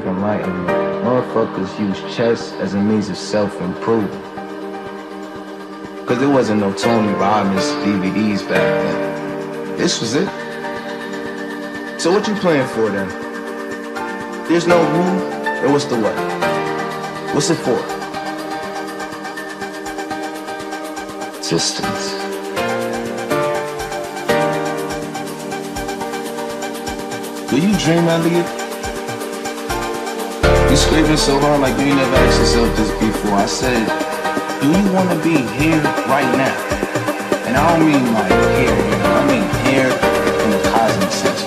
of enlightenment, motherfuckers used chess as a means of self-improvement. Cause there wasn't no Tony Robbins DVDs back then. This was it. So what you playing for then? There's no who, or what's the what? What's it for? Existence. Do you dream, Elliot? You screaming so hard like you ain't never asked yourself this before. I said, do you want to be here right now? And I don't mean like here, here. I mean here in the cosmic sense,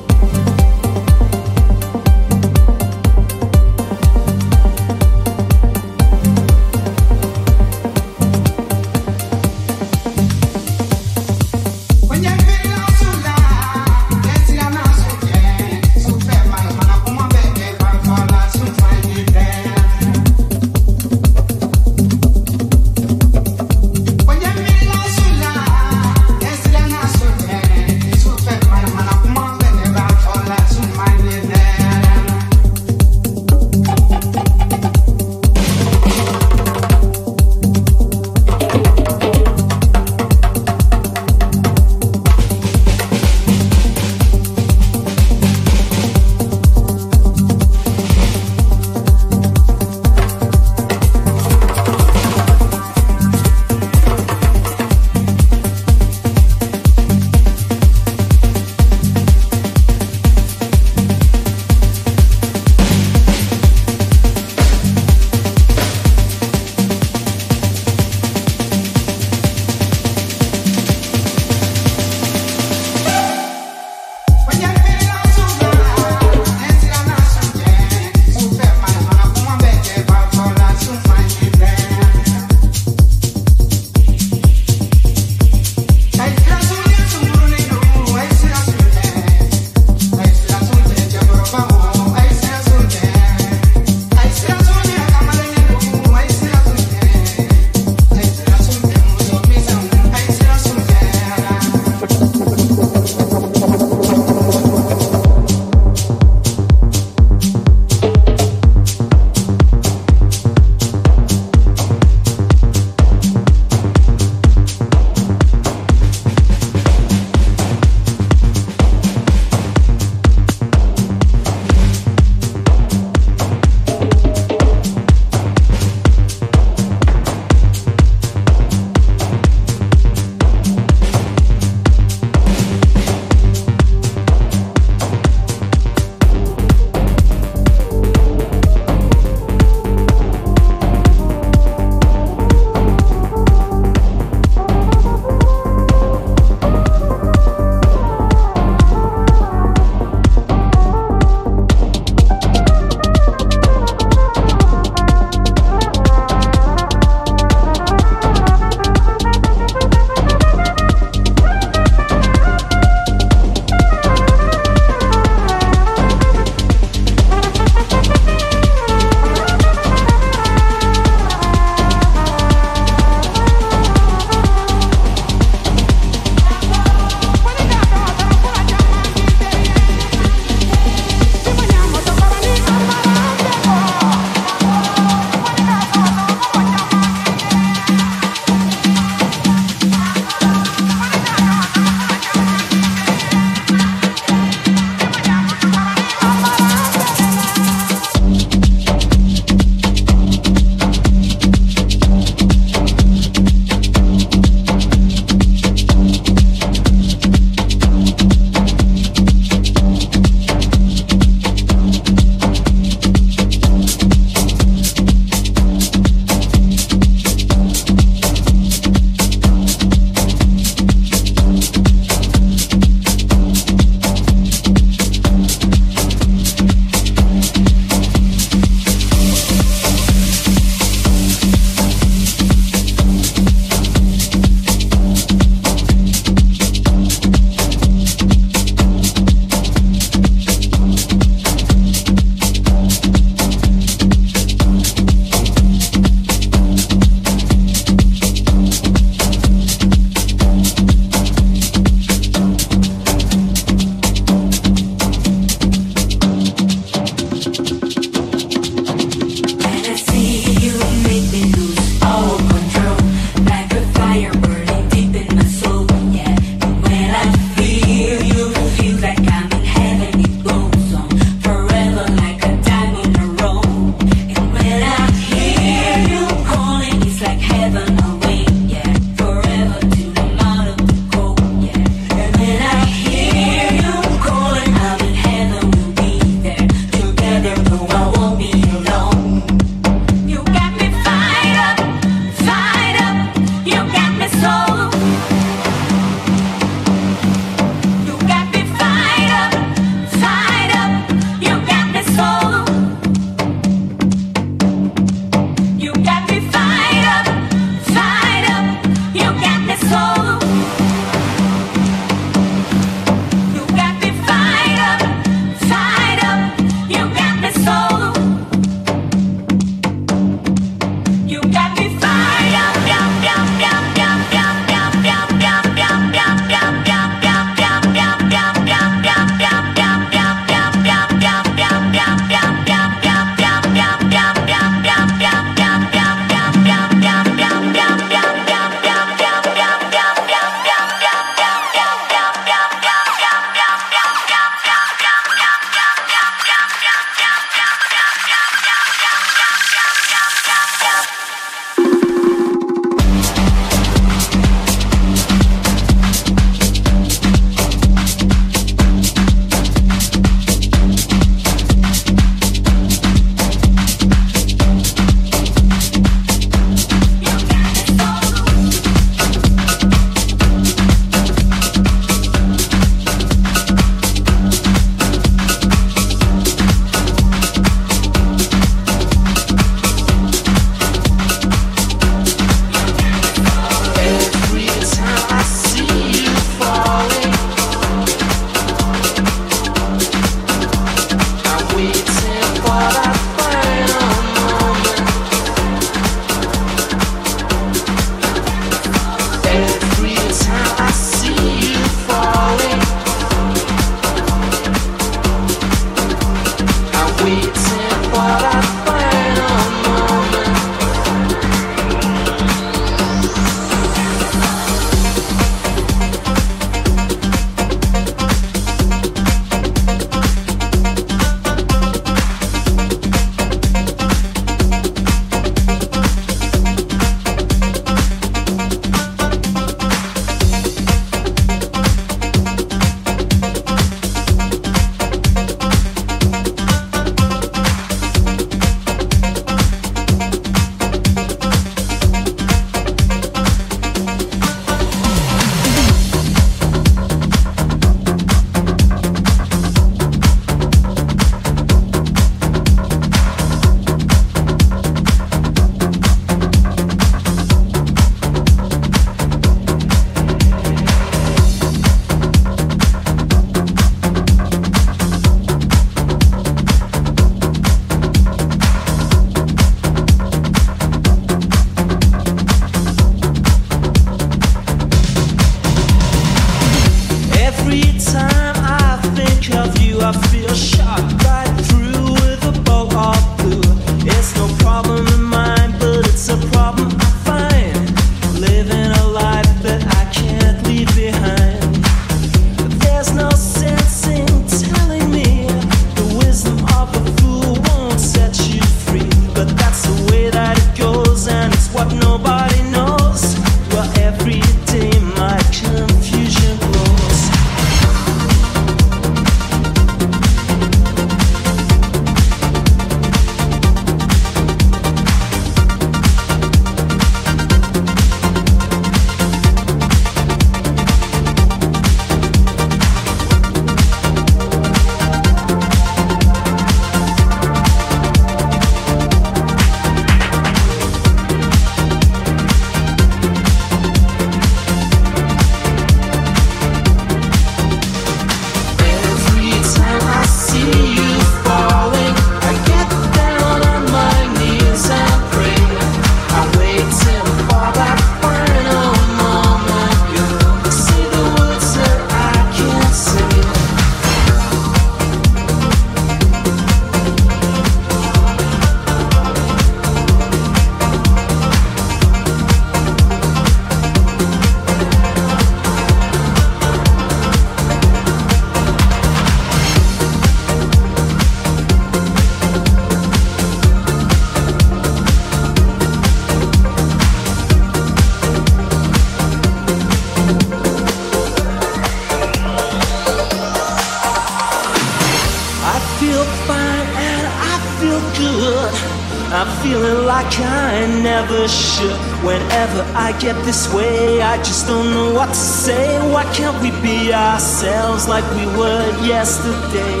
ourselves like we were yesterday?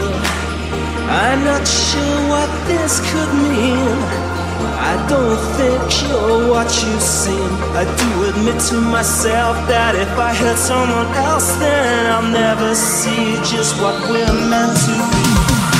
I'm not sure what this could mean. I don't think you're what you seem. I do admit to myself that if I hurt someone else, then I'll never see just what we're meant to be.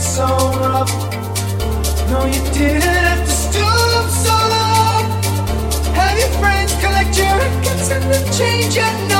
so rough. No, you didn't have to stoop so low. Have your friends collect your records and then change your number.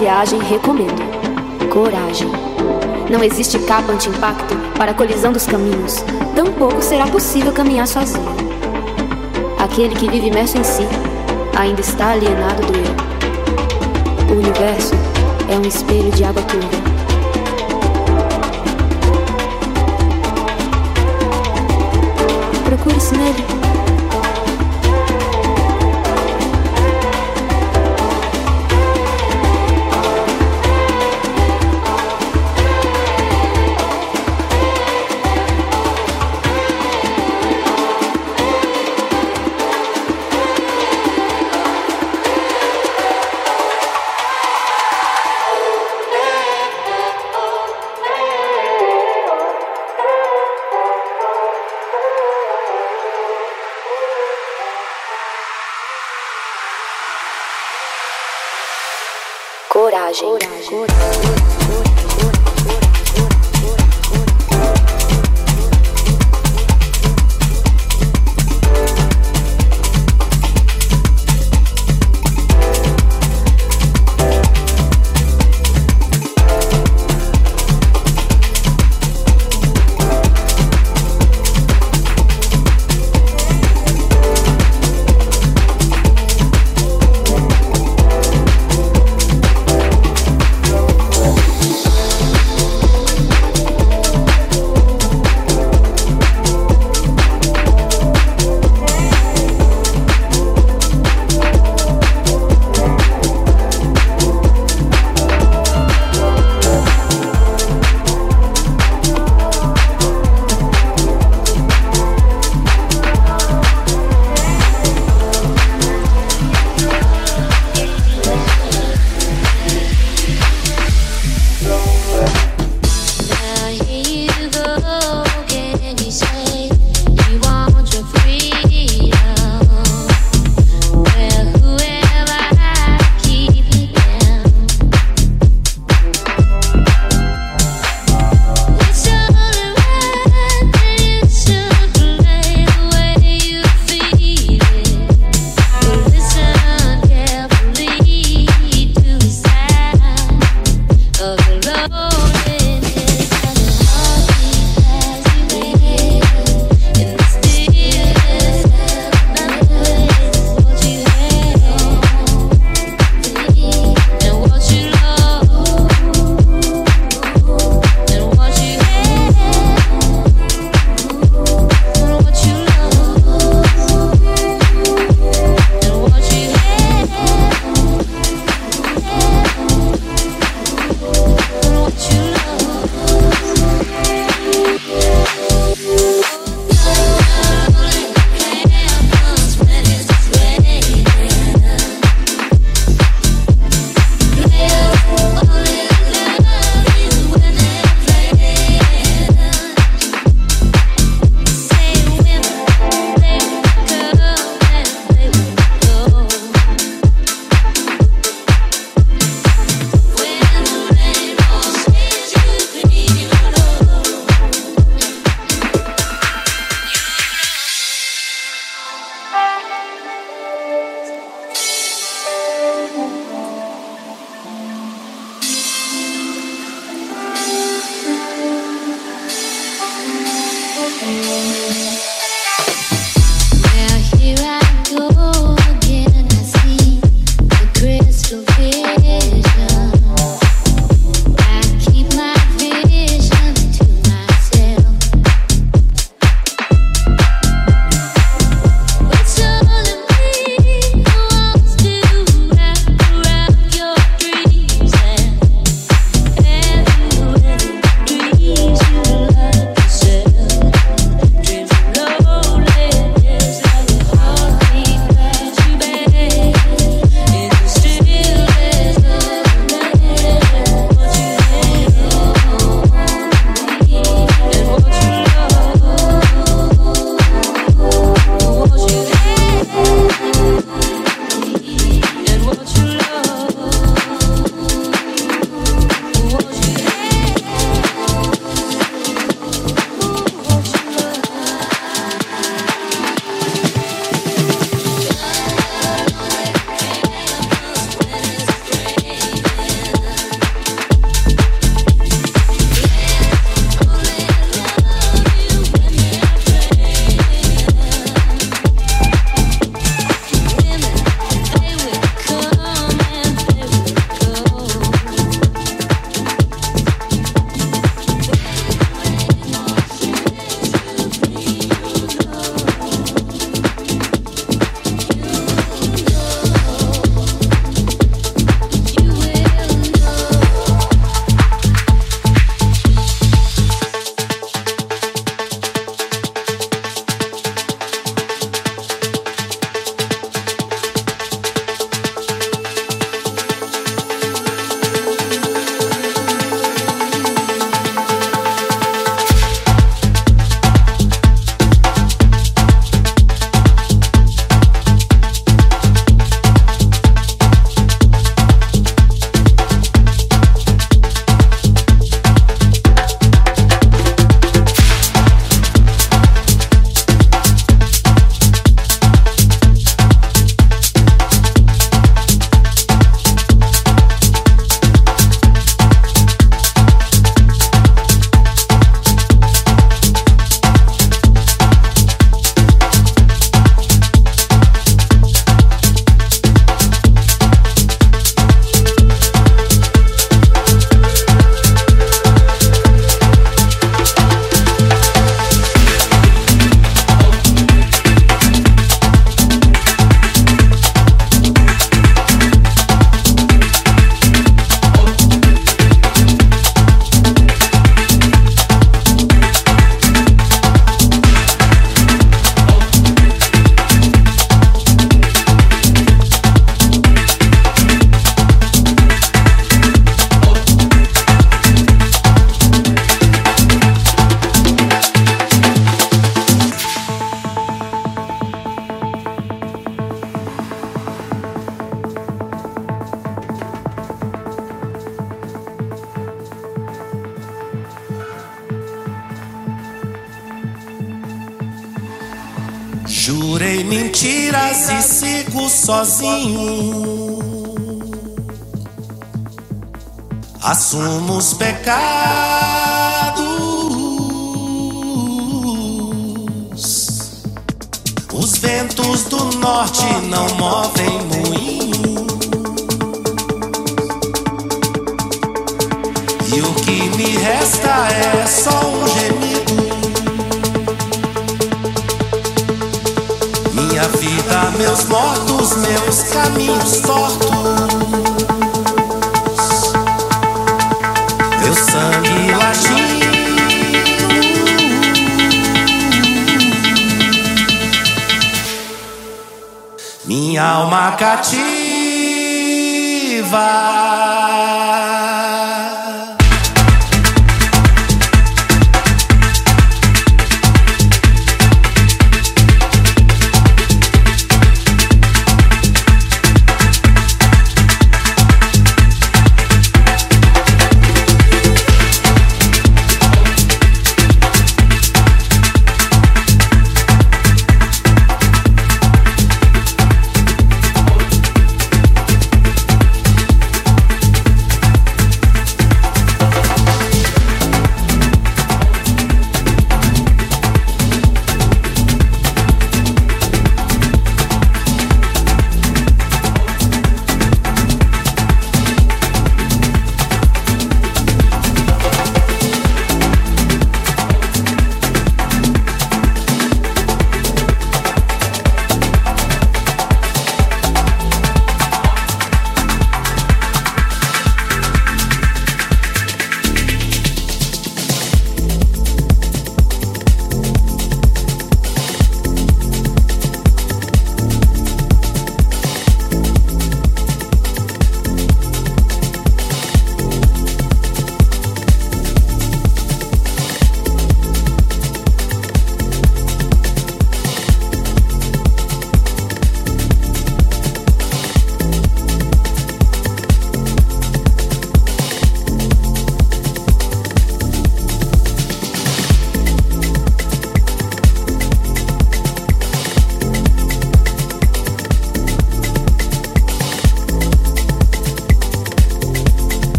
Viagem, recomendo coragem. Não existe capa anti-impacto para a colisão dos caminhos, tampouco será possível caminhar sozinho. Aquele que vive imerso em si ainda está alienado do eu. O universo é um espelho de água turva. Procure-se nele.